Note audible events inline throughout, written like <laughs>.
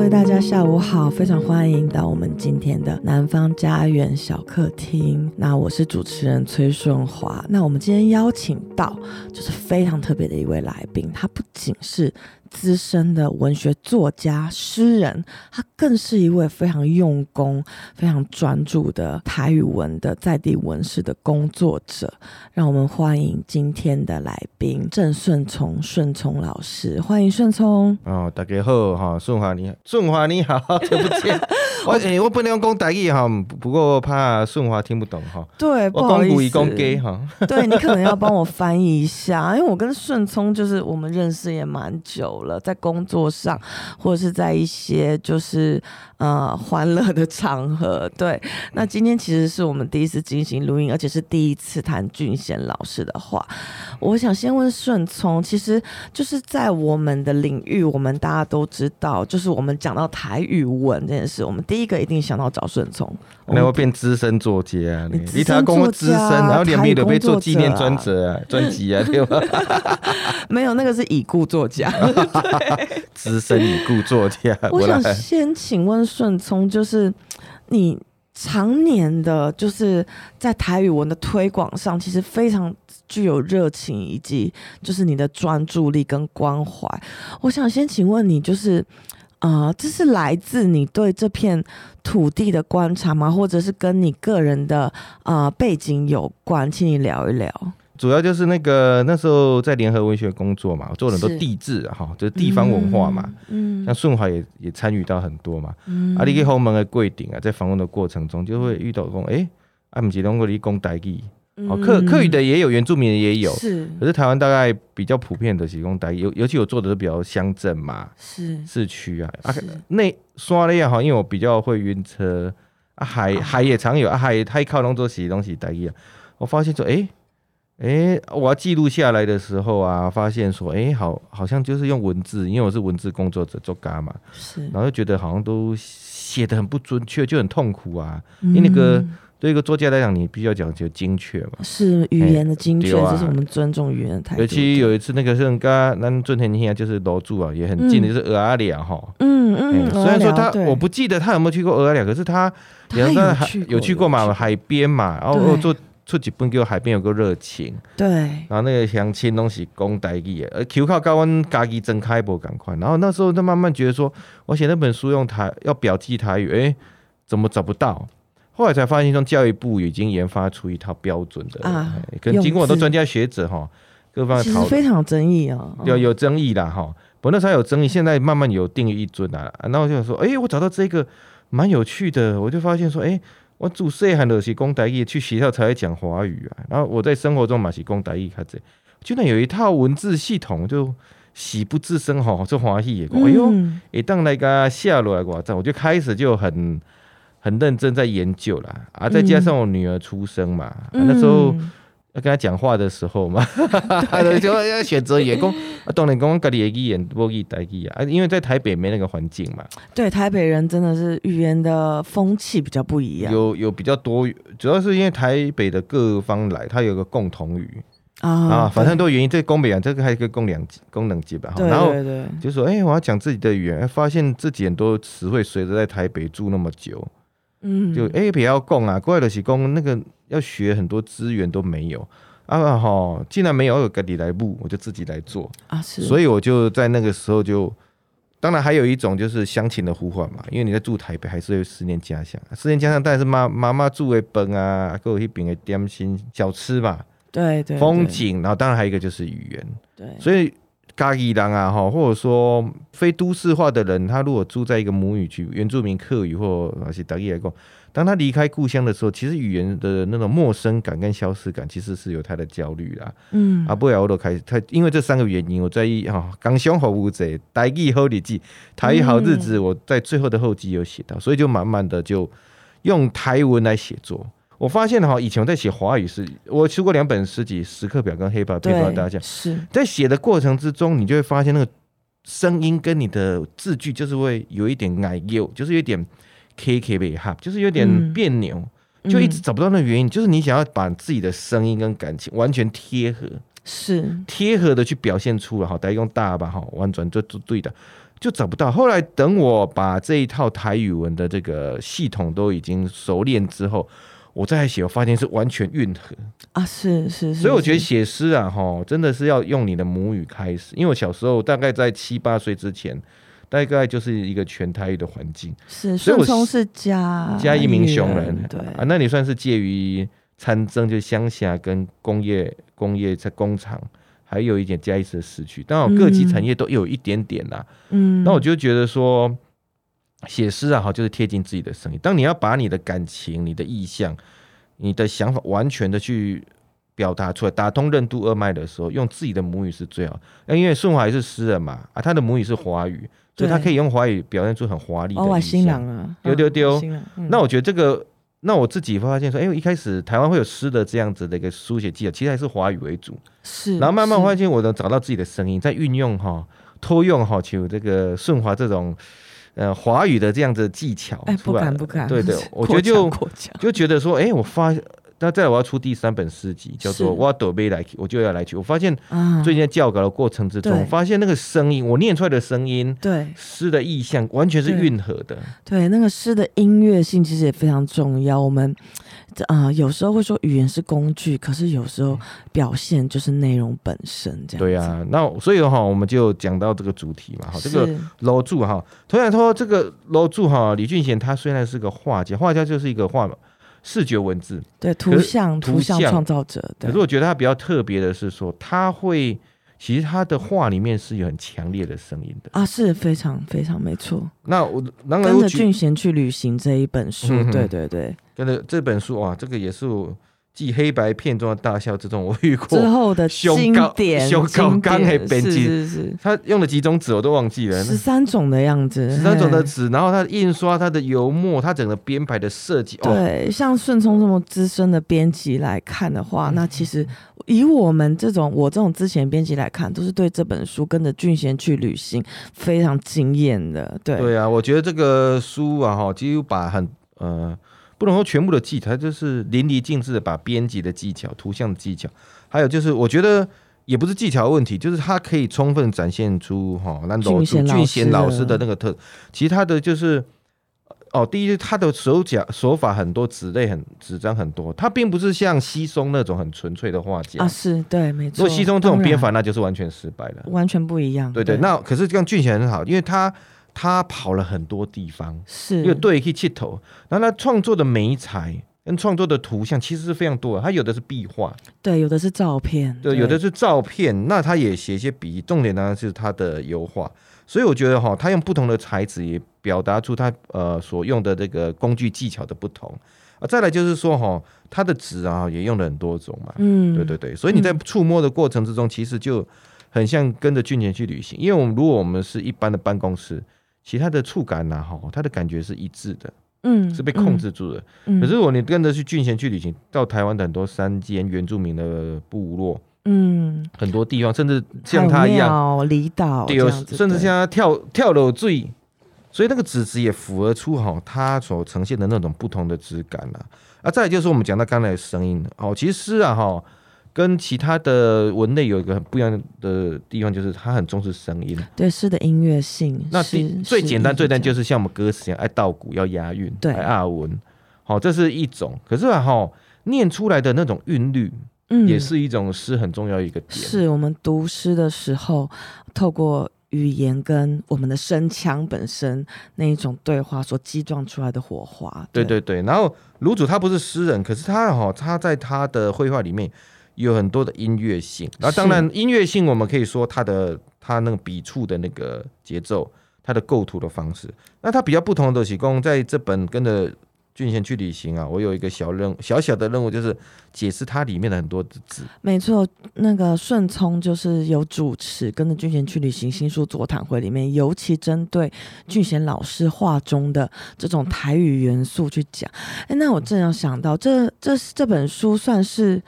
位大家下午好，非常欢迎到我们今天的南方家园小客厅。那我是主持人崔顺华。那我们今天邀请到就是非常特别的一位来宾，他不仅是资深的文学作家、诗人，他更是一位非常用功、非常专注的台语文的在地文史的工作者。让我们欢迎今天的来宾郑顺聪，顺聪老师，欢迎顺聪。哦，大家好哈，顺华你好，顺华你好，听不见。我诶、欸，我不能讲台语哈，不过怕顺华听不懂哈。对，不好意思，哈。对，你可能要帮我翻译一下，因为我跟顺聪就是我们认识也蛮久了，在工作上或者是在一些就是呃 <laughs> 欢乐的场合。对，那今天其实是我们第一次进行录音，而且是第一次谈俊贤老师的话。我想先问顺聪，其实就是在我们的领域，我们大家都知道，就是我们讲到台语文这件事，我们。第一个一定想到找顺聪，那会变资深作家啊！你他跟我资深，然后连名都被做纪念专责啊，专辑啊，对吧？<laughs> 没有，那个是已故作家，<laughs> <laughs> 资深已故作家。我想先请问顺聪，就是你常年的，就是在台语文的推广上，其实非常具有热情，以及就是你的专注力跟关怀。我想先请问你，就是。啊、呃，这是来自你对这片土地的观察吗？或者是跟你个人的啊、呃、背景有关？请你聊一聊。主要就是那个那时候在联合文学工作嘛，我做了很多地质哈，就是地方文化嘛。嗯，像顺华也也参与到很多嘛。嗯，啊，你去后门的柜顶啊，在访问的过程中就会遇到说，哎，啊，不是通过你讲台语。哦，客客语的也有，原住民的也有，是。可是台湾大概比较普遍的是讲台语，尤尤其我做的都比较乡镇嘛，是市区啊。啊，那刷了也好，因为我比较会晕车啊，海海也常有啊，海太靠拢做些东西台语啊。我发现说，哎、欸、哎，我要记录下来的时候啊，发现说，哎、欸，好，好像就是用文字，因为我是文字工作者做嘎嘛，是。然后就觉得好像都写的很不准确，就很痛苦啊，因为那个。嗯对一个作家来讲，你必须要讲究精确嘛，是语言的精确，这是我们尊重语言的态度。尤其有一次那个是刚咱尊天听就是楼住啊，也很近的，就是阿里啊哈。嗯嗯，虽然说他我不记得他有没有去过蚵仔寮，可是他有有去过嘛，海边嘛，然后做出几本给我海边有个热情。对，然后那个相亲东西公台语，而 Q 靠高温家己睁开不赶快，然后那时候就慢慢觉得说，我写那本书用台要表记台语，哎，怎么找不到？后来才发现，说教育部已经研发出一套标准的啊，可能经过很多专家学者哈，各方讨论非常有争议啊，有有争议啦哈。不，那时候有争议，现在慢慢有定于一尊啦。然后我就说，哎、欸，我找到这个蛮有趣的，我就发现说，哎、欸，我自细汉的是讲台语，去学校才会讲华语啊。然后我在生活中嘛是讲台语，看这居然有一套文字系统，就喜不自胜哈，这华语也讲，哎呦，一当那个下落来我我就开始就很。很认真在研究啦，啊，再加上我女儿出生嘛，那时候要跟他讲话的时候嘛，<laughs> 嗯、就要选择也讲，当然讲家己的语言不会台语啊，因为在台北没那个环境嘛。对，台北人真的是语言的风气比较不一样，有有比较多，主要是因为台北的各方来，它有个共同语啊，啊，反正都原因。这个宫北啊，这个还有一个共两功能级吧。然后就说，哎、欸，我要讲自己的语言，发现自己很多词汇随着在台北住那么久。嗯，就哎，不要供啊，过来的是讲那个要学很多资源都没有。啊，哈，既然没有，我自己来布，我就自己来做啊，是，所以我就在那个时候就，当然还有一种就是乡情的呼唤嘛，因为你在住台北，还是有思念家乡，思念家乡，当然是妈妈妈住的本啊，各有一饼的点心小吃嘛，对对，风景，然后当然还有一个就是语言，对，所以。嘉义人啊，哈，或者说非都市化的人，他如果住在一个母语区，原住民客语或那些德语来讲，当他离开故乡的时候，其实语言的那种陌生感跟消失感，其实是有他的焦虑啦。嗯，啊，不然我都开始，他因为这三个原因，我在意哈，刚想好无贼，台语好日子，台语好日子，我在最后的后记有写到，所以就慢慢的就用台文来写作。我发现哈，以前我在写华语诗，我出过两本诗集《时刻表》跟《黑白配方》，大家讲是在写的过程之中，你就会发现那个声音跟你的字句就是会有一点矮幼，就是有点 K K 背哈，就是有点别扭，嗯、就一直找不到那个原因，嗯、就是你想要把自己的声音跟感情完全贴合，是贴合的去表现出来哈，大家用大吧哈，完全就就对的。就找不到。后来等我把这一套台语文的这个系统都已经熟练之后，我再写，我发现是完全运合啊，是是是。所以我觉得写诗啊，哈，真的是要用你的母语开始。因为我小时候大概在七八岁之前，大概就是一个全台语的环境。是，所以我从是嘉嘉义名雄人，对啊，那你算是介于参政就乡下跟工业工业在工厂。还有一点嘉义市的市区，当然各级产业都有一点点啦。嗯，那我就觉得说，写诗啊，哈就是贴近自己的声音。当你要把你的感情、你的意向、你的想法完全的去表达出来，打通任督二脉的时候，用自己的母语是最好。那因为顺华也是诗人嘛，啊，他的母语是华语，所以他可以用华语表现出很华丽的意象。哦，新郎啊，丢丢丢。那我觉得这个。那我自己发现说，哎、欸，一开始台湾会有诗的这样子的一个书写技巧，其实还是华语为主。是，然后慢慢发现我能找到自己的声音，在运用哈，偷用哈，求这个顺华这种呃华语的这样子的技巧出来。哎、欸，不敢不敢。对对，<laughs> 我觉得就就觉得说，哎、欸，我发。那再来我要出第三本诗集，叫做《我准备来去》，我就要来去。我发现最近在校稿的过程之中，我发现那个声音，我念出来的声音，对诗的意象完全是韵合的。对，那个诗的音乐性其实也非常重要。我们啊、呃，有时候会说语言是工具，可是有时候表现就是内容本身。这样对啊，那所以哈，我们就讲到这个主题嘛。哈，这个楼主哈，同样说这个楼主哈，李俊贤他虽然是个画家，画家就是一个画嘛。视觉文字，对图像图像创造者，对。可是我觉得他比较特别的是说，他会其实他的画里面是有很强烈的声音的啊，是非常非常没错。那我跟着俊贤去旅行这一本书，嗯、对对对，跟着这本书哇，这个也是我。继黑白片中的大笑之中，我遇过之后的经典，修高刚黑编辑，是是是，他用了几种纸我都忘记了，十三种的样子，十三种的纸，然后他的印刷，他的油墨，他整个编排的设计，对，哦、像顺聪这么资深的编辑来看的话，那其实以我们这种我这种之前编辑来看，都是对这本书跟着俊贤去旅行非常惊艳的，对，对啊，我觉得这个书啊，哈，几乎把很呃。不能说全部的技巧，它就是淋漓尽致的把编辑的技巧、图像的技巧，还有就是我觉得也不是技巧的问题，就是它可以充分展现出哈，那种俊贤老师的那个特。其他的就是哦，第一，他的手脚手法很多，纸类很纸张很多，他并不是像西松那种很纯粹的画家啊，是对，没错。如果西松这种编法，那就是完全失败了，完全不一样。对对，对，那可是这样俊贤很好，因为他。他跑了很多地方，是，又对可以气头，然后他创作的媒材跟创作的图像其实是非常多的。他有的是壁画，对，有的是照片，对，有的是照片。那他也写一些笔，重点当然是他的油画。所以我觉得哈，他用不同的材质也表达出他呃所用的这个工具技巧的不同啊。再来就是说哈，他的纸啊也用了很多种嘛，嗯，对对对。所以你在触摸的过程之中，其实就很像跟着俊杰去旅行。因为我们如果我们是一般的办公室。其他的触感呐，哈，它的感觉是一致的，嗯，是被控制住的。嗯、可是如果你跟着去俊贤去旅行，到台湾的很多山间原住民的部落，嗯，很多地方，甚至像他一样离岛，对，甚至像他跳跳楼坠，所以那个纸质也符合出哈，它所呈现的那种不同的质感了。啊，再来就是我们讲到刚才的声音，哦，其实啊，哈。跟其他的文类有一个很不一样的地方，就是它很重视声音。对，诗的音乐性。那最最简单、最单就是像我们歌词一样，爱稻谷要押韵，对，爱押韵。好，这是一种。可是哈、啊，念出来的那种韵律，嗯，也是一种诗很重要一个点。是我们读诗的时候，透过语言跟我们的声腔本身那一种对话所激撞出来的火花。对对对。然后卢祖他不是诗人，可是他哈，他在他的绘画里面。有很多的音乐性，那当然音乐性，我们可以说它的它那个笔触的那个节奏，它的构图的方式。那它比较不同的是，公在这本跟着俊贤去旅行啊，我有一个小任小小的任务，就是解释它里面的很多的字。没错，那个顺聪就是有主持跟着俊贤去旅行新书座谈会里面，尤其针对俊贤老师画中的这种台语元素去讲。哎，那我正要想到，这这这本书算是。嗯，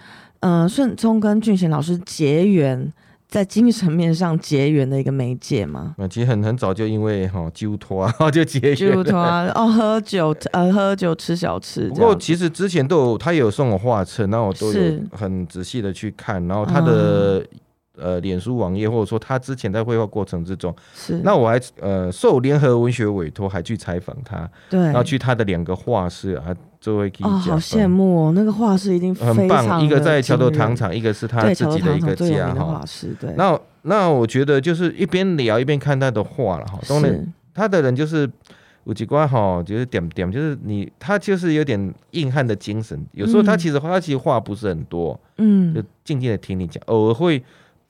顺聪跟俊贤老师结缘，在精神面上结缘的一个媒介吗？其实很很早就因为哈酒托啊 <laughs> 就结缘，酒托哦，喝酒呃喝酒吃小吃。不过其实之前都有他有送我画册，那我都有很仔细的去看，然后他的呃脸书网页，或者说他之前在绘画过程之中，是那我还呃受联合文学委托，还去采访他，对，然后去他的两个画室啊，作为哦，好羡慕哦，那个画室一定很棒，一个在桥头糖厂，一个是他自己的一个家哈。对，那那我觉得就是一边聊一边看他的画了哈，当然他的人就是。有几关哈，就是点点，就是你他就是有点硬汉的精神。有时候他其实他其实话不是很多，嗯，就静静的听你讲，偶尔会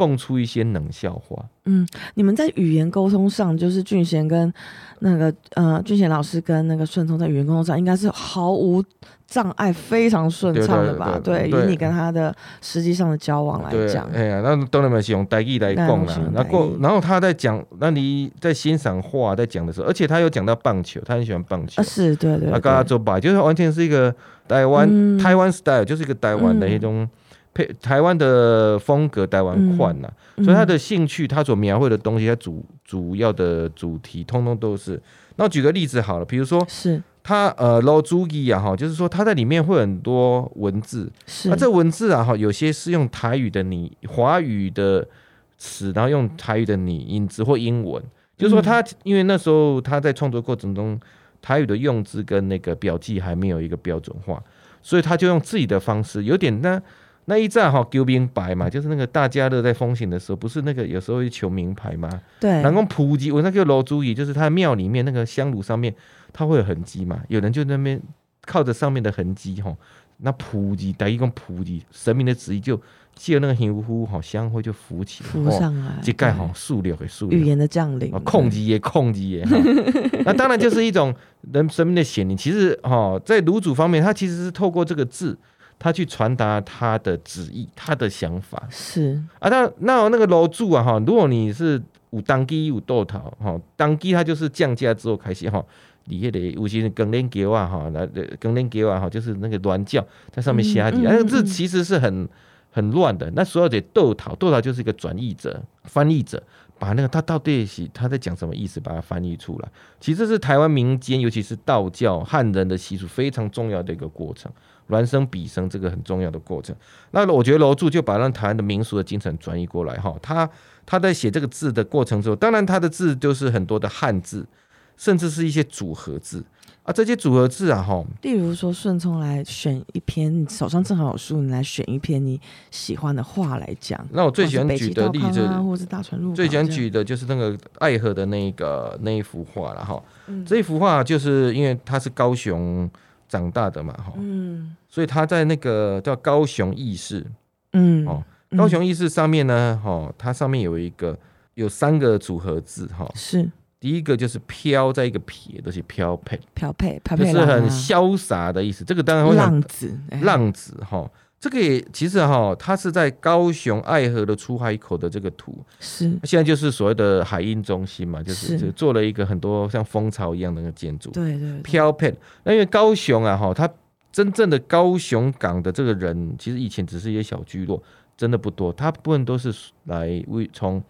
蹦出一些冷笑话。嗯，你们在语言沟通上，就是俊贤跟那个呃俊贤老师跟那个顺聪在语言沟通上，应该是毫无障碍，非常顺畅的吧？对，以你跟他的实际上的交往来讲，哎呀，那当然是用台语来讲啦。然后，然后他在讲，那你在欣赏画在讲的时候，而且他有讲到棒球，他很喜欢棒球。啊，是对对。他跟他做白，就是完全是一个台湾、嗯、台湾 style，就是一个台湾的一种配台湾的风格，台湾款呐。嗯、所以他的兴趣，他所描绘的东西，他主主要的主题，通通都是。那我举个例子好了，比如说是。他呃，老主义啊，哈，就是说他在里面会很多文字，是那这文字啊，哈，有些是用台语的你华语的词，然后用台语的你影子或英文，就是说他因为那时候他在创作过程中，台语的用字跟那个标记还没有一个标准化，所以他就用自己的方式，有点那那一站哈丢名牌嘛，就是那个大家乐在风行的时候，不是那个有时候会求名牌嘛？对，然后普及我那个楼主义，就是他庙里面那个香炉上面。它会有痕迹嘛？有人就那边靠着上面的痕迹哈，那普及等于讲普及神明的旨意，就借那个香呼哈，香灰就浮起来，浮上来，就盖好树料给树料，语言的降临，控制也控制也哈。那当然就是一种人神明的显灵。其实哈，在炉主方面，他其实是透过这个字，他去传达他的旨意，他的想法是啊。那那那个楼主啊哈，如果你是有当机有豆桃哈，当机他就是降价之后开始哈。里面的有些更年桥啊，哈，那更年桥啊，哈，就是那个乱叫在上面瞎记，那个字其实是很很乱的。那所有的豆桃，豆桃就是一个转译者、翻译者，把那个他到底是他在讲什么意思，把它翻译出来。其实是台湾民间，尤其是道教汉人的习俗非常重要的一个过程，孪生比生这个很重要的过程。那我觉得楼主就把让台湾的民俗的精神转移过来，哈，他他在写这个字的过程中，当然他的字就是很多的汉字。甚至是一些组合字啊，这些组合字啊，哈，例如说顺从来选一篇，你手上正好有书，你来选一篇你喜欢的话来讲。那我最喜欢举的例子，啊、或是大船入，最喜欢举的就是那个爱河的那个那一幅画了哈。嗯、这一幅画就是因为他是高雄长大的嘛，哈，嗯，所以他在那个叫高雄义士，嗯，哦，高雄义士上面呢，哈，它上面有一个有三个组合字，哈，是。第一个就是飘，在一个撇，都是飘配，飘配，就是很潇洒的意思。这个当然会浪子，浪子哈。这个也其实哈，它是在高雄爱河的出海口的这个图，是现在就是所谓的海印中心嘛，就是就做了一个很多像蜂巢一样的那个建筑。对对，飘配。那因为高雄啊哈，它真正的高雄港的这个人，其实以前只是一些小聚落，真的不多，大部分都是来为从。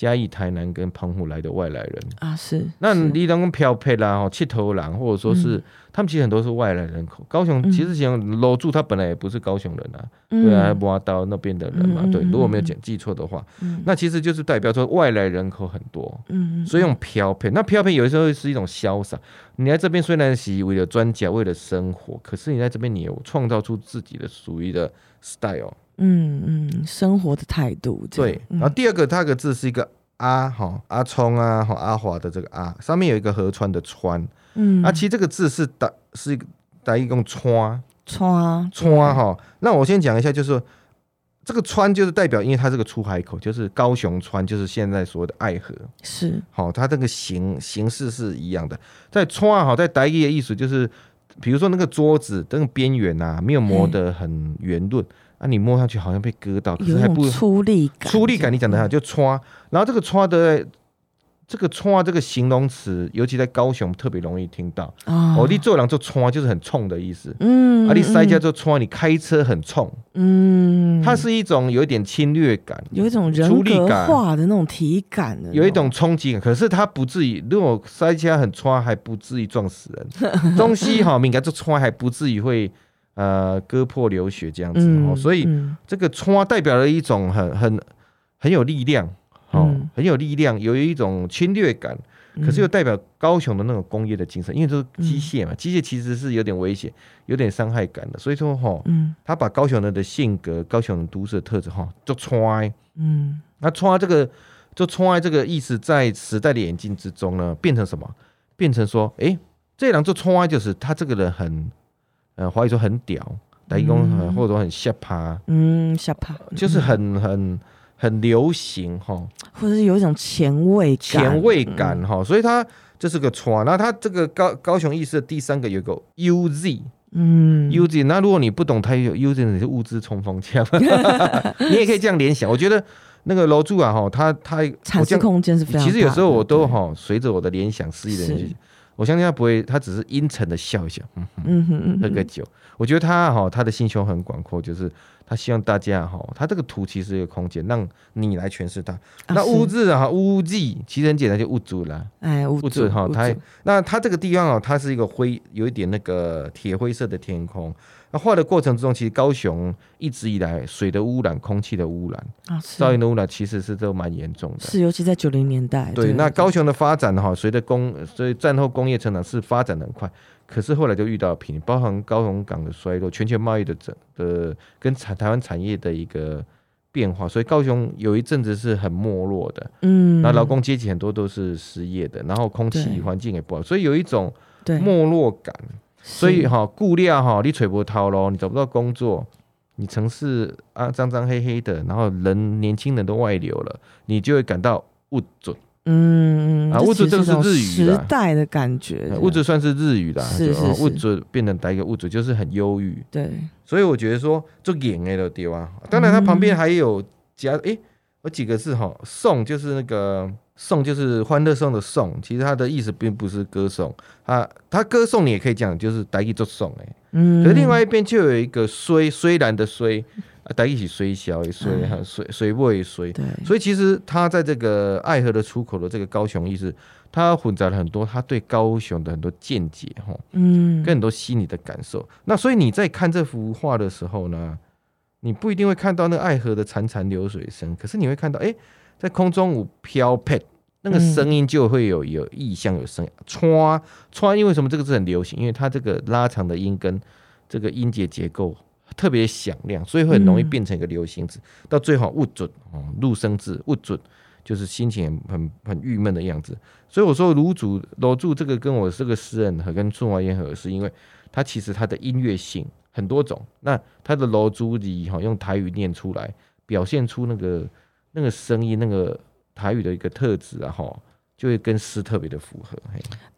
嘉义、台南跟澎湖来的外来人啊，是那你当中漂配啦，哦，七头狼，或者说是、嗯、他们其实很多是外来人口。高雄其实像楼住他本来也不是高雄人啊，嗯、对啊，挖到那边的人嘛，嗯、对，如果没有讲记错的话，嗯、那其实就是代表说外来人口很多，嗯，所以用漂配。那漂配有的时候是一种潇洒。你来这边虽然是为了专家，为了生活，可是你在这边你有创造出自己的属于的 style。嗯嗯，生活的态度对。然后第二个，它个字是一个阿哈阿聪啊哈阿华的这个阿，上面有一个河川的川。嗯，啊，其实这个字是打是一个打一个川川川哈。那我先讲一下，就是说这个川就是代表，因为它这个出海口就是高雄川，就是现在所谓的爱河。是好，它这个形形式是一样的。在川哈，在台语的意思就是，比如说那个桌子那个边缘呐，没有磨得很圆润。啊，你摸上去好像被割到，可是还不粗力感。粗力感，你讲的好，就歘。然后这个歘的这个歘这个形容词，尤其在高雄特别容易听到。哦，你做人就戳，就是很冲的意思。嗯，啊，你塞家就歘，你开车很冲。嗯，它是一种有一点侵略感，有一种人格化的那种体感，有一种冲击感。可是它不至于，如果塞家很歘，还不至于撞死人。东西好敏感，这歘还不至于会。呃，割破流血这样子所以这个“歘”代表了一种很很很有力量，哦，嗯、很有力量，有一种侵略感。可是又代表高雄的那种工业的精神，因为这是机械嘛，机械其实是有点危险、有点伤害感的。所以说哈，嗯，他把高雄人的性格、高雄人都市的特质哈，就穿，嗯，那穿这个就穿这个意思，在时代的眼镜之中呢，变成什么？变成说，哎，这两就穿就是他这个人很，呃，华语说很屌，打一工或者说很下趴，嗯，下趴，就是很很。很流行哈，或者是有一种前卫前卫感哈，所以它这是个穿。那它这个高高雄意识的第三个有个 UZ，嗯，UZ。那如果你不懂它有 UZ，你是物资冲锋枪，<laughs> 你也可以这样联想。我觉得那个楼主啊哈，他他产生空间是非常。其实有时候我都哈随着我的联想肆意的去，我相信他不会，他只是阴沉的笑一笑，<laughs> 嗯嗯嗯，喝个酒。我觉得他哈他的心胸很广阔，就是。他希望大家哈，他这个图其实有空间让你来诠释它。那乌字啊，乌字其实很简单，就乌主啦。哎，乌族哈，它那它这个地方哦，它是一个灰，有一点那个铁灰色的天空。那画的过程之中，其实高雄一直以来水的污染、空气的污染、噪音的污染，其实是都蛮严重的。是，尤其在九零年代。对，那高雄的发展哈，随着工，所以战后工业成长是发展的很快。可是后来就遇到瓶颈，包含高雄港的衰落、全球贸易的整的跟产台湾产业的一个变化，所以高雄有一阵子是很没落的。嗯，那劳工阶级很多都是失业的，然后空气环境也不好，所以有一种没落感。所以哈，顾料哈，你吹波涛咯，你找不到工作，你城市啊脏脏黑黑的，然后人年轻人都外流了，你就会感到物准。嗯，啊，物质这个是日语时代的感觉，物质算是日语啦，是是是，物质变成带一个物质，就是很忧郁。对，所以我觉得说做演的地方，当然它旁边还有加，诶，有几个字哈，送就是那个颂就是欢乐颂的颂，其实它的意思并不是歌颂，它它歌颂你也可以讲，就是带一做颂哎，嗯，可另外一边就有一个虽虽然的虽。在一起虽小也虽哈，衰衰不也衰，对，所以其实他在这个爱河的出口的这个高雄意思，他混杂了很多他对高雄的很多见解哈，嗯，跟很多心理的感受。那所以你在看这幅画的时候呢，你不一定会看到那个爱河的潺潺流水声，可是你会看到，哎，在空中舞飘撇，那个声音就会有有意象有声音，歘歘，因为什么？这个字很流行，因为它这个拉长的音跟这个音节结构。特别响亮，所以会很容易变成一个流行字。嗯、到最后，勿准哦，入声字，勿准，就是心情很很郁闷的样子。所以我说，卢主楼主这个跟我这个诗人和跟春华烟合，是因为他其实他的音乐性很多种。那他的楼主里哈用台语念出来，表现出那个那个声音，那个台语的一个特质啊哈。就会跟诗特别的符合，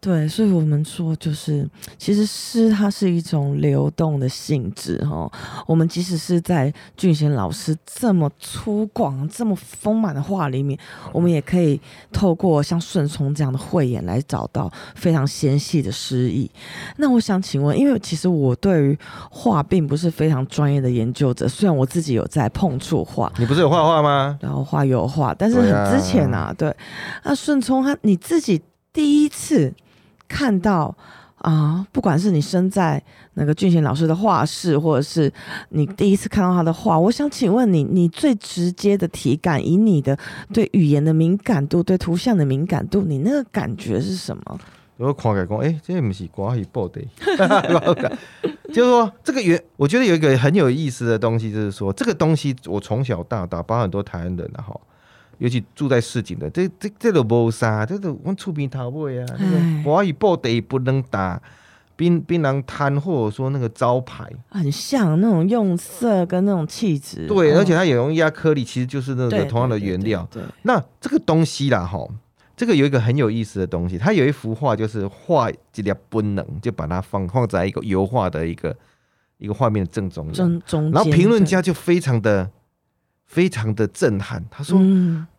对，所以我们说，就是其实诗它是一种流动的性质哈。我们即使是在俊贤老师这么粗犷、这么丰满的画里面，我们也可以透过像顺聪这样的慧眼来找到非常纤细的诗意。那我想请问，因为其实我对于画并不是非常专业的研究者，虽然我自己有在碰触画，你不是有画画吗？然后画油画，但是很之前啊，对，那顺聪他。你自己第一次看到啊，不管是你身在那个俊贤老师的画室，或者是你第一次看到他的画，我想请问你，你最直接的体感，以你的对语言的敏感度、对图像的敏感度，你那个感觉是什么？我看来讲，哎、欸，这不是瓜，是布袋。<laughs> 就是说，这个原我觉得有一个很有意思的东西，就是说，这个东西我从小到大，包括很多台湾人然后。尤其住在市井的，这这这都无啥，这都我厝边头尾啊。华语布地不能打槟槟榔摊，或者说那个招牌，很像那种用色跟那种气质。对，而且它也用压颗粒，其实就是那个同样的原料。对，那这个东西啦，哈，这个有一个很有意思的东西，它有一幅画，就是画这条本能，就把它放放在一个油画的一个一个画面的正中央，然后评论家就非常的。非常的震撼，他说：“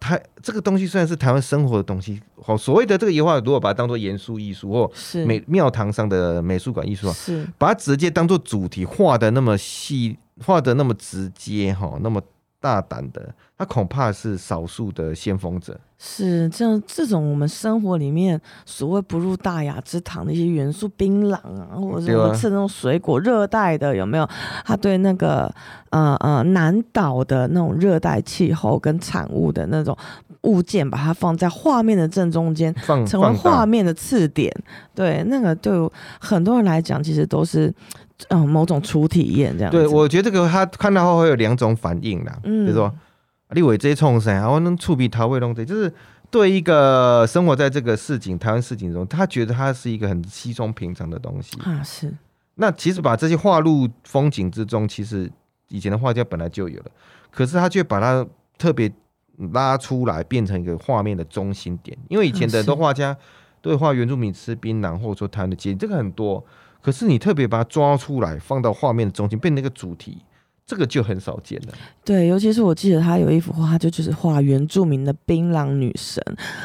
台、嗯、这个东西虽然是台湾生活的东西，好所谓的这个油画，如果把它当做严肃艺术或美庙堂上的美术馆艺术啊，是。把它直接当做主题画的那么细，画的那么直接哈，那么大胆的，他恐怕是少数的先锋者。是这这种我们生活里面所谓不入大雅之堂的一些元素，槟榔啊，或者是我们吃那种水果，热带的有没有？他对那个呃呃南岛的那种热带气候跟产物的那种物件，把它放在画面的正中间，成为画面的次点。对，那个对很多人来讲，其实都是。嗯，某种初体验这样。对，我觉得这个他看到后会有两种反应啦。嗯，就是说，你为这冲绳，然后能触笔桃味弄这，就是对一个生活在这个市井台湾市井中，他觉得它是一个很稀松平常的东西啊。是。那其实把这些画入风景之中，其实以前的画家本来就有了，可是他却把它特别拉出来，变成一个画面的中心点。因为以前的很多画家都会画原住民吃槟榔，或者说台湾的街，这个很多。可是你特别把它抓出来，放到画面的中心，变成一个主题。这个就很少见了。对，尤其是我记得他有一幅画，他就就是画原住民的槟榔女神，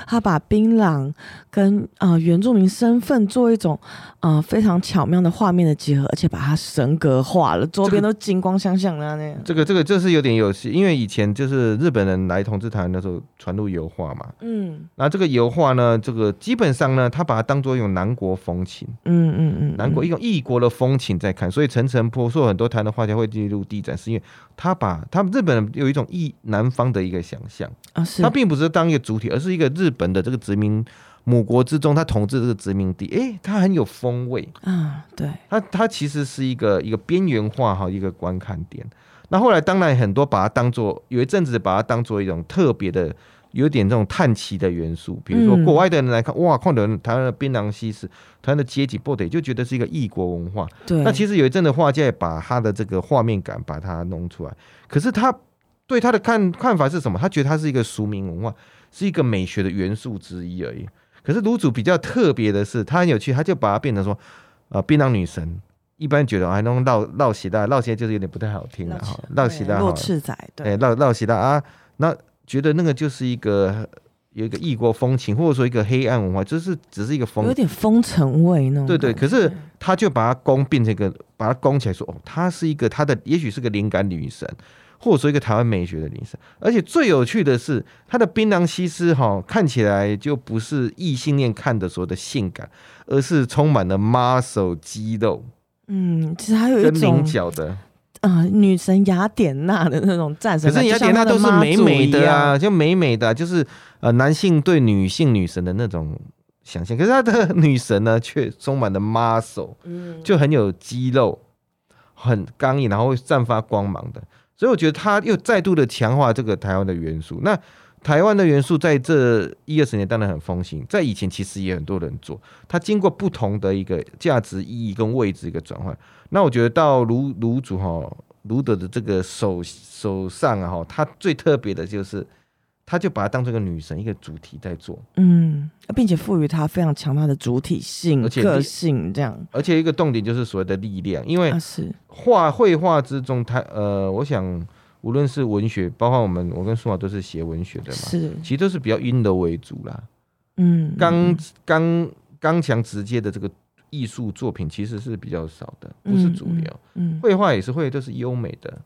他把槟榔跟啊、呃、原住民身份做一种啊、呃、非常巧妙的画面的结合，而且把它神格化了，周边都金光闪闪的那样。这个这个这是有点有戏，因为以前就是日本人来统治台湾的时候传入油画嘛，嗯，那这个油画呢，这个基本上呢，他把它当做一种南国风情，嗯嗯嗯，南国一种异国的风情在看，所以层层扑朔，很多台湾的画家会进入地。是因为他把他们日本人有一种意南方的一个想象啊，是他并不是当一个主体，而是一个日本的这个殖民母国之中，他统治这个殖民地，哎、欸，他很有风味啊，对，他他其实是一个一个边缘化哈一个观看点。那后来当然很多把它当做有一阵子把它当做一种特别的。有点这种叹奇的元素，比如说国外的人来看，嗯、哇，看到台湾的槟榔西施，台湾的阶级不得，就觉得是一个异国文化。对，那其实有一阵的画家也把他的这个画面感把它弄出来，可是他对他的看看法是什么？他觉得它是一个俗民文化，是一个美学的元素之一而已。可是卢祖比较特别的是，他很有趣，他就把它变成说，呃，槟榔女神，一般觉得还能绕绕西大，绕西就是有点不太好听了哈，绕西大，赤仔，对，绕绕西大啊，那。觉得那个就是一个有一个异国风情，或者说一个黑暗文化，就是只是一个风，有点风尘味那种。对对，可是他就把它攻变成一个，把它攻起来说，哦，她是一个她的，也许是个灵感女神，或者说一个台湾美学的女神。而且最有趣的是，她的槟榔西施哈，看起来就不是异性恋看的所谓的性感，而是充满了 muscle 肌肉。嗯，其实还有一种菱角的。啊、呃，女神雅典娜的那种战神，可是雅典娜都是美美的啊，就美美的，就是呃，男性对女性女神的那种想象。可是她的 <laughs> 女神呢，却充满了 muscle，就很有肌肉，很刚硬，然后会散发光芒的。所以我觉得她又再度的强化这个台湾的元素。那台湾的元素在这一二十年当然很风行，在以前其实也很多人做，它经过不同的一个价值意义跟位置一个转换。那我觉得到卢卢祖哈卢德的这个手手上啊哈，他最特别的就是，他就把它当成一个女神一个主题在做，嗯，并且赋予它非常强大的主体性、而且个性这样。而且一个重点就是所谓的力量，因为画绘画之中，他呃，我想无论是文学，包括我们我跟苏华都是写文学的嘛，是，其实都是比较阴柔为主啦，嗯，刚刚刚强直接的这个。艺术作品其实是比较少的，不是主流。嗯，绘、嗯、画也是会，都是优美的，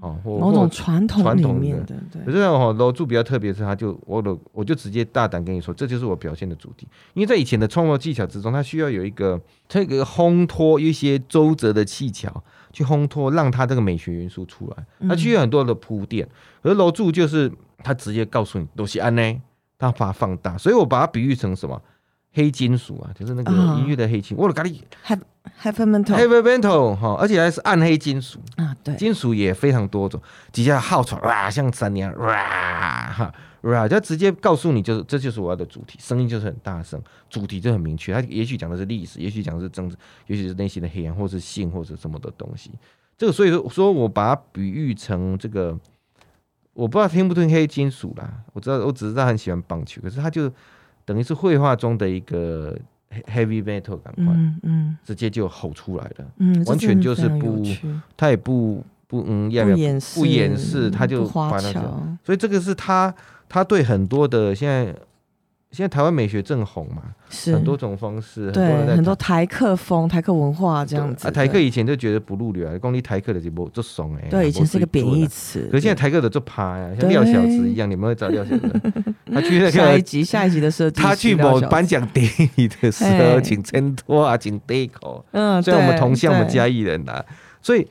哦，或某种传统里面的。对。可是哦，楼柱比较特别是，他就我的我就直接大胆跟你说，这就是我表现的主题。因为在以前的创作技巧之中，它需要有一个这个烘托一些周折的技巧，去烘托让它这个美学元素出来。它需要很多的铺垫。而楼柱就是他直接告诉你都是安呢，他把它放大，所以我把它比喻成什么？黑金属啊，就是那个音乐的黑金，我的咖喱，heavy metal，heavy metal 哈，而且还是暗黑金属啊，对，金属也非常多种，底下号传哇，像山一样哇哈哇，就直接告诉你，就是这就是我要的主题，声音就是很大声，主题就很明确，它也许讲的是历史，也许讲的是政治，也许是内心的黑暗，或是性，或者什么的东西。这个所以说，说我把它比喻成这个，我不知道听不听黑金属啦，我知道，我只知道他很喜欢棒球，可是他就。等于是绘画中的一个 heavy metal 感官，嗯。嗯，直接就吼出来了，嗯，完全就是不，他也不不嗯，要不要不掩饰，他就把那个，所以这个是他他对很多的现在现在台湾美学正红嘛，是很多种方式，对，很多，很多台客风、台客文化这样子。啊，台客以前就觉得不入流啊，光你台客的就不就怂哎。对，以前是个贬义词。可是现在台客的就趴呀，像廖小子一样，你们会找廖小子？<laughs> 他去那个下一集，下一集的设计，他去某颁奖典礼的时候，请衬托啊，请 deco。嗯，所以我们同乡，我们嘉义人呐，所以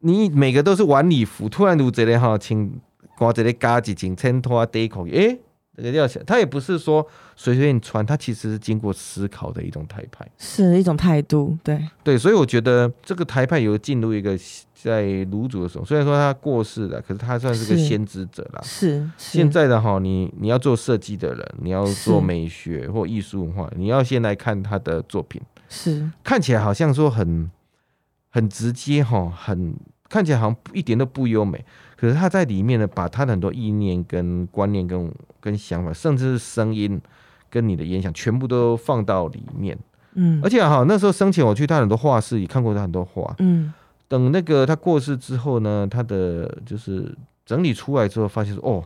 你每个都是晚礼服，突然如这里哈，请挂这里嘎子，请衬托啊，deco，哎。这个要想，他也不是说随随便穿，他其实是经过思考的一种台派，是一种态度，对。对，所以我觉得这个台派有进入一个在卢煮的时候，虽然说他过世了，可是他算是个先知者啦。是，是。现在的哈，你你要做设计的人，你要做美学或艺术文化，你要先来看他的作品，是。看起来好像说很很直接哈，很看起来好像一点都不优美。可是他在里面呢，把他的很多意念、跟观念、跟跟想法，甚至是声音，跟你的影响，全部都放到里面。嗯，而且哈，那时候生前我去他很多画室，也看过他很多画。嗯，等那个他过世之后呢，他的就是整理出来之后，发现说，哦，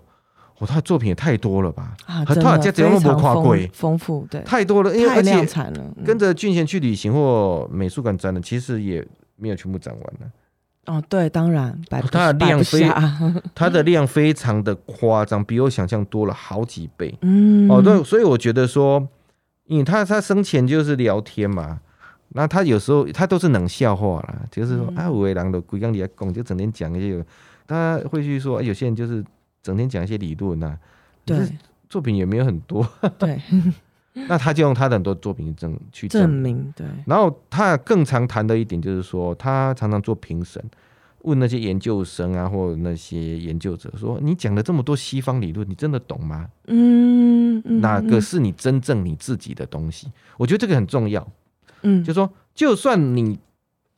哦，他的作品也太多了吧？啊，真的非常丰丰富，对，太多了，因为太量产了。跟着俊贤去旅行或美术馆展览，其实也没有全部展完了。哦，对，当然，它的量非，<laughs> 它的量非常的夸张，比我想象多了好几倍。嗯，哦，对，所以我觉得说，因为他他生前就是聊天嘛，那他有时候他都是冷笑话啦，就是说、嗯、啊，五位郎的鬼刚里讲，就整天讲一些，他会去说，有些人就是整天讲一些理论呐，对，作品也没有很多，对。<laughs> <laughs> 那他就用他的很多作品证去证明，对。然后他更常谈的一点就是说，他常常做评审，问那些研究生啊，或者那些研究者说：“你讲了这么多西方理论，你真的懂吗？嗯，哪个是你真正你自己的东西？我觉得这个很重要。嗯，就说就算你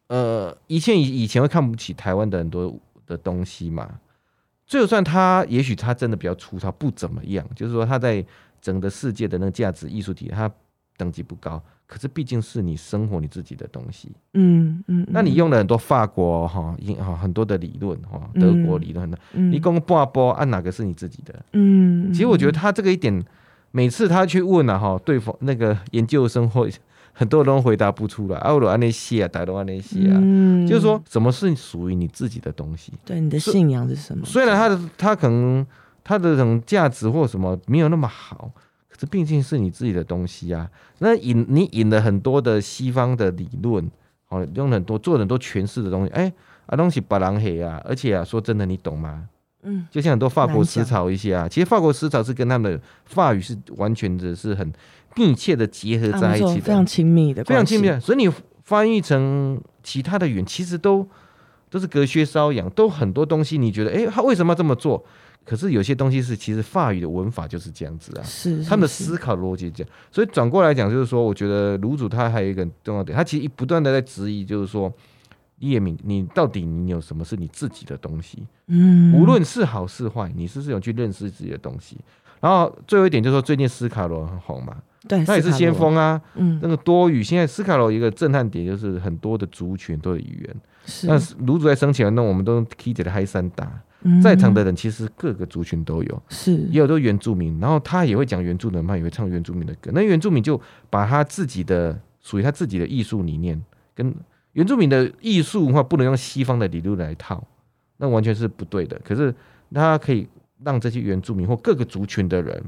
呃以前以以前会看不起台湾的很多的东西嘛，就算他也许他真的比较粗糙，不怎么样，就是说他在。整个世界的那个价值艺术体，它等级不高，可是毕竟是你生活你自己的东西。嗯嗯，那你用了很多法国哈，英哈很多的理论哈，德国理论的，你讲半波按哪个是你自己的？嗯，其实我觉得他这个一点，每次他去问了哈，对方那个研究生或很多人回答不出来，奥罗安那些啊，台罗安那些啊，就是说什么是属于你自己的东西？对，你的信仰是什么？虽然他的他可能。它的这种价值或什么没有那么好，可是毕竟是你自己的东西啊。那引你引了很多的西方的理论，哦，用很多做很多诠释的东西，哎，啊东西白狼黑啊，而且啊，说真的，你懂吗？嗯，就像很多法国思潮一些啊，其实法国思潮是跟他们的法语是完全的是很密切的结合在一起的，非常亲密的，非常亲密的。所以你翻译成其他的语言，其实都都是隔靴搔痒，都很多东西，你觉得，哎，他为什么要这么做？可是有些东西是，其实法语的文法就是这样子啊，是，是他们的思考逻辑这样，所以转过来讲，就是说，我觉得卢主他还有一个重要点，他其实不断的在质疑，就是说，叶敏，你到底你有什么是你自己的东西？嗯，无论是好是坏，你是不是有去认识自己的东西？然后最后一点就是说，最近斯卡罗很红嘛，对，他也是先锋啊，嗯，那个多语，现在斯卡罗一个震撼点就是很多的族群都有语言，是，但是卢主在生前，那我们都 K 起来嗨三大。在场的人其实各个族群都有，是也有都原住民，然后他也会讲原住民，嘛也会唱原住民的歌。那原住民就把他自己的属于他自己的艺术理念，跟原住民的艺术文化不能用西方的理论来套，那完全是不对的。可是他可以让这些原住民或各个族群的人，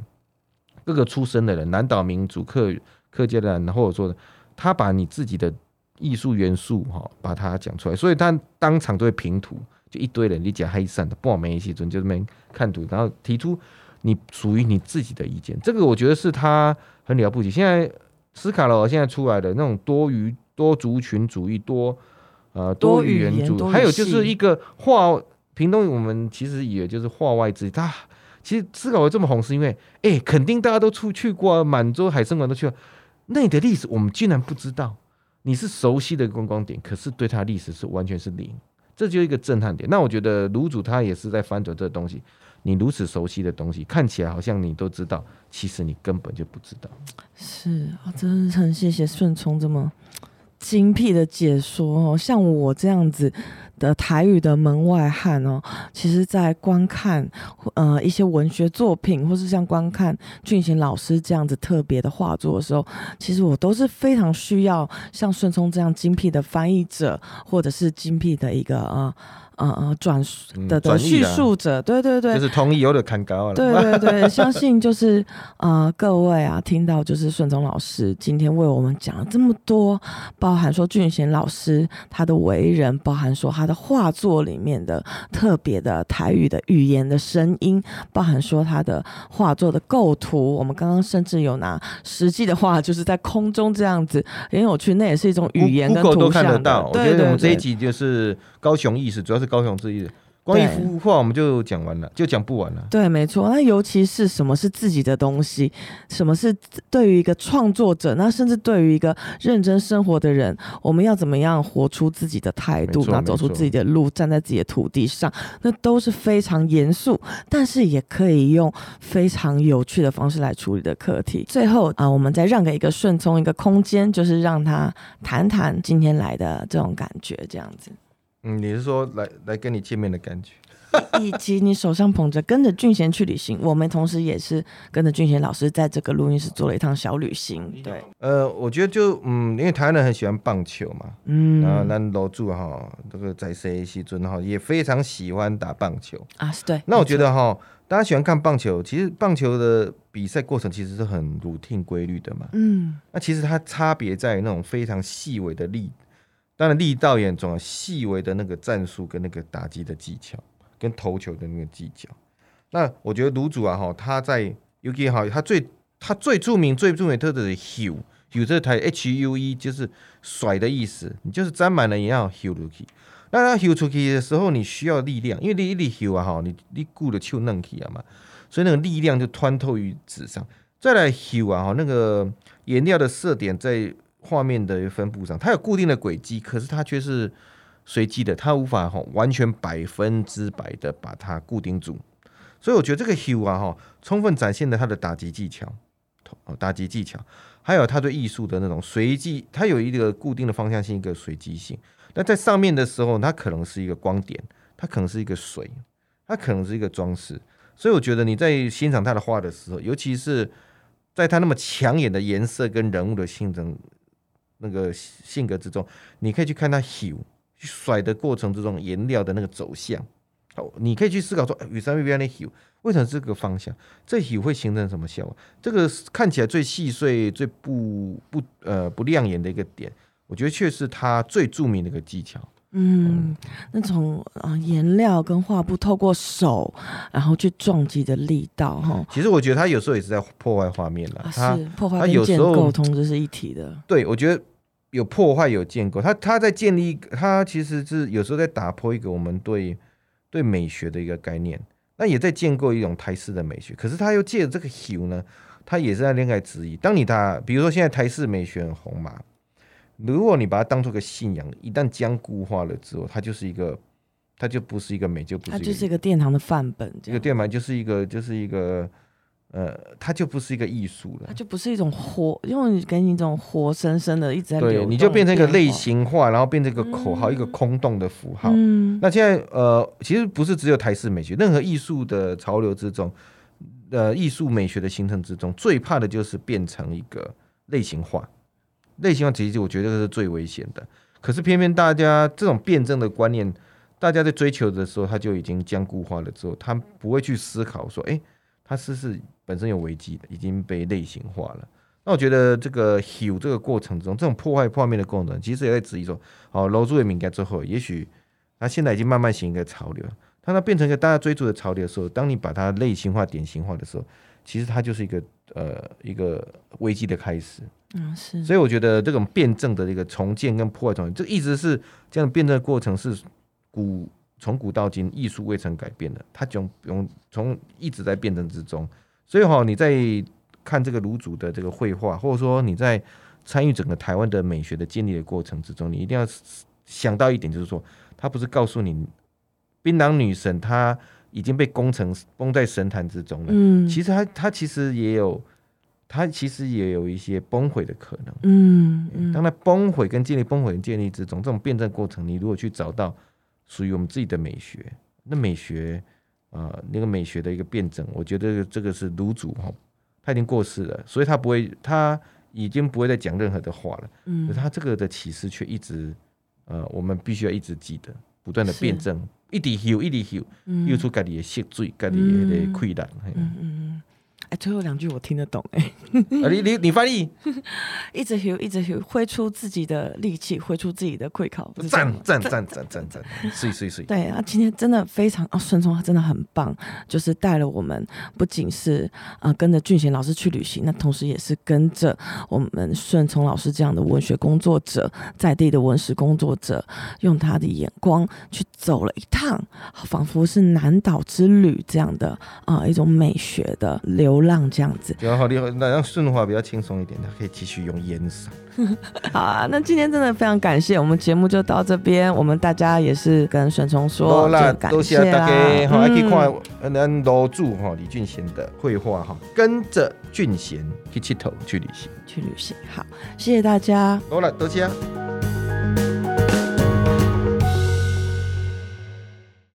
各个出身的人，南岛民族、客客家的人，或者说他把你自己的艺术元素哈，把它讲出来，所以他当场都会平图。就一堆人，你讲黑山的，不好没一起准，就这边看图，然后提出你属于你自己的意见。这个我觉得是他很了不起。现在斯卡罗现在出来的那种多语多族群主义，多呃多语言主义，还有就是一个话屏东，我们其实也就是话外之他其实斯卡罗这么红，是因为哎、欸，肯定大家都出去过，满洲海参馆都去了，那你的历史我们竟然不知道。你是熟悉的观光点，可是对他历史是完全是零。这就一个震撼点。那我觉得卢祖他也是在翻转这东西。你如此熟悉的东西，看起来好像你都知道，其实你根本就不知道。是啊，真的很谢谢顺聪这么精辟的解说哦。像我这样子的台语的门外汉哦，其实在观看呃一些文学作品，或是像观看俊贤老师这样子特别的画作的时候，其实我都是非常需要像顺聪这样精辟的翻译者，或者是精辟的一个啊。嗯嗯，转的的叙述者，对对对，就是同意有点看高了。对对对，<laughs> 相信就是呃各位啊，听到就是顺宗老师今天为我们讲了这么多，包含说俊贤老师他的为人，包含说他的画作里面的特别的台语的语言的声音，包含说他的画作的构图，我们刚刚甚至有拿实际的画，就是在空中这样子很有趣，那也是一种语言跟图像。对对对，我觉得我们这一集就是高雄意识，主要是。高雄之一的关于幅画，我们就讲完了，就讲不完了。对，没错。那尤其是什么是自己的东西，什么是对于一个创作者，那甚至对于一个认真生活的人，我们要怎么样活出自己的态度，那走出自己的路，站在自己的土地上，那都是非常严肃，但是也可以用非常有趣的方式来处理的课题。最后啊，我们再让给一个顺从一个空间，就是让他谈谈今天来的这种感觉，这样子。嗯，你是说来来跟你见面的感觉，<laughs> 以及你手上捧着跟着俊贤去旅行，我们同时也是跟着俊贤老师在这个录音室做了一趟小旅行。对，呃，我觉得就嗯，因为台湾人很喜欢棒球嘛，嗯，然后那楼主哈，这个在 C A C 尊哈也非常喜欢打棒球啊，是对。那我觉得哈，大家喜欢看棒球，其实棒球的比赛过程其实是很 routine 规律的嘛，嗯，那其实它差别在于那种非常细微的力。当然，力道也重要，细微的那个战术跟那个打击的技巧，跟投球的那个技巧。那我觉得卢祖啊，哈，他在 UK 哈，他最他最著名、最著名特色是 h u h u 这台 H U E 就是甩的意思，你就是沾满了一样 Hue 出去。那他 Hue 出去的时候，你需要力量，因为你一力 h u 啊，哈，你你顾的球嫩起啊嘛，所以那个力量就穿透于纸上。再来 h u 啊，哈，那个颜料的色点在。画面的分布上，它有固定的轨迹，可是它却是随机的，它无法哈完全百分之百的把它固定住。所以我觉得这个 Hue 啊哈，充分展现了他的打击技巧，打击技巧，还有他对艺术的那种随机，它有一个固定的方向性，一个随机性。那在上面的时候，它可能是一个光点，它可能是一个水，它可能是一个装饰。所以我觉得你在欣赏他的画的时候，尤其是在他那么抢眼的颜色跟人物的性征。那个性格之中，你可以去看他 Hue 甩的过程之中颜料的那个走向，好，你可以去思考说，雨山 V V 的 Hue 为什么这个方向，这挥会形成什么效果？这个看起来最细碎、最不不呃不亮眼的一个点，我觉得却是他最著名的一个技巧。嗯，那种啊颜料跟画布透过手然后去撞击的力道哈，其实我觉得他有时候也是在破坏画面了，他是破坏跟建构同时是一体的。对，我觉得。有破坏有建构，他他在建立，他其实是有时候在打破一个我们对对美学的一个概念，那也在建构一种台式的美学。可是他又借着这个 Hue 呢，他也是在恋爱质疑。当你打，比如说现在台式美学很红嘛，如果你把它当做个信仰，一旦僵固化了之后，它就是一个，它就不是一个美，就不是，它就是一个殿堂的范本。这个殿堂就是一个，就是一个。呃，它就不是一个艺术了，它就不是一种活，因为给你一种活生生的一直在对，你就变成一个类型化，然后变成一个口号，嗯、一个空洞的符号。嗯，那现在呃，其实不是只有台式美学，任何艺术的潮流之中，呃，艺术美学的形成之中，最怕的就是变成一个类型化。类型化其实我觉得是最危险的。可是偏偏大家这种辩证的观念，大家在追求的时候，他就已经僵固化了之后，他不会去思考说，哎、欸，他是是。本身有危机的，已经被类型化了。那我觉得这个 Hue 这个过程中，这种破坏画面的过程，其实也在质疑说，哦，楼主也敏感之后，也许它现在已经慢慢形成一个潮流。当它变成一个大家追逐的潮流的时候，当你把它类型化、典型化的时候，其实它就是一个呃一个危机的开始。嗯，是。所以我觉得这种辩证的一个重建跟破坏重建，这一直是这样辩证的过程，是古从古到今艺术未曾改变的，它总用从一直在辩证之中。所以哈，你在看这个卢祖的这个绘画，或者说你在参与整个台湾的美学的建立的过程之中，你一定要想到一点，就是说，他不是告诉你，槟榔女神她已经被攻成崩在神坛之中了。嗯，其实他他其实也有，他其实也有一些崩毁的可能。嗯，当他崩毁跟建立、崩毁跟建立之中，这种辩证过程，你如果去找到属于我们自己的美学。那美学，呃，那个美学的一个辩证，我觉得这个是炉主哈，他已经过世了，所以他不会，他已经不会再讲任何的话了。嗯，可是他这个的启示却一直，呃，我们必须要一直记得，不断的辩证，一直修，一直修，修出家己的色水，家己的那个困难。嗯嗯。哎，最后两句我听得懂哎，啊，你你你翻译，一直 h 一直 h 挥出自己的力气，挥出自己的愧靠，赞赞赞赞赞赞，碎碎碎。对啊，今天真的非常啊，顺聪真的很棒，就是带了我们，不仅是啊跟着俊贤老师去旅行，那同时也是跟着我们顺聪老师这样的文学工作者，在地的文史工作者，用他的眼光去走了一趟，仿佛是南岛之旅这样的啊一种美学的流。浪这样子，比较好，那让顺滑比较轻松一点，他可以继续用烟嗓。<laughs> 好啊，那今天真的非常感谢，我们节目就到这边。我们大家也是跟顺聪说，感谢大家。好，还可以看咱楼主哈李俊贤的绘画哈，跟着俊贤去佚佗去旅行，去旅行。好，谢谢大家。好了，多谢。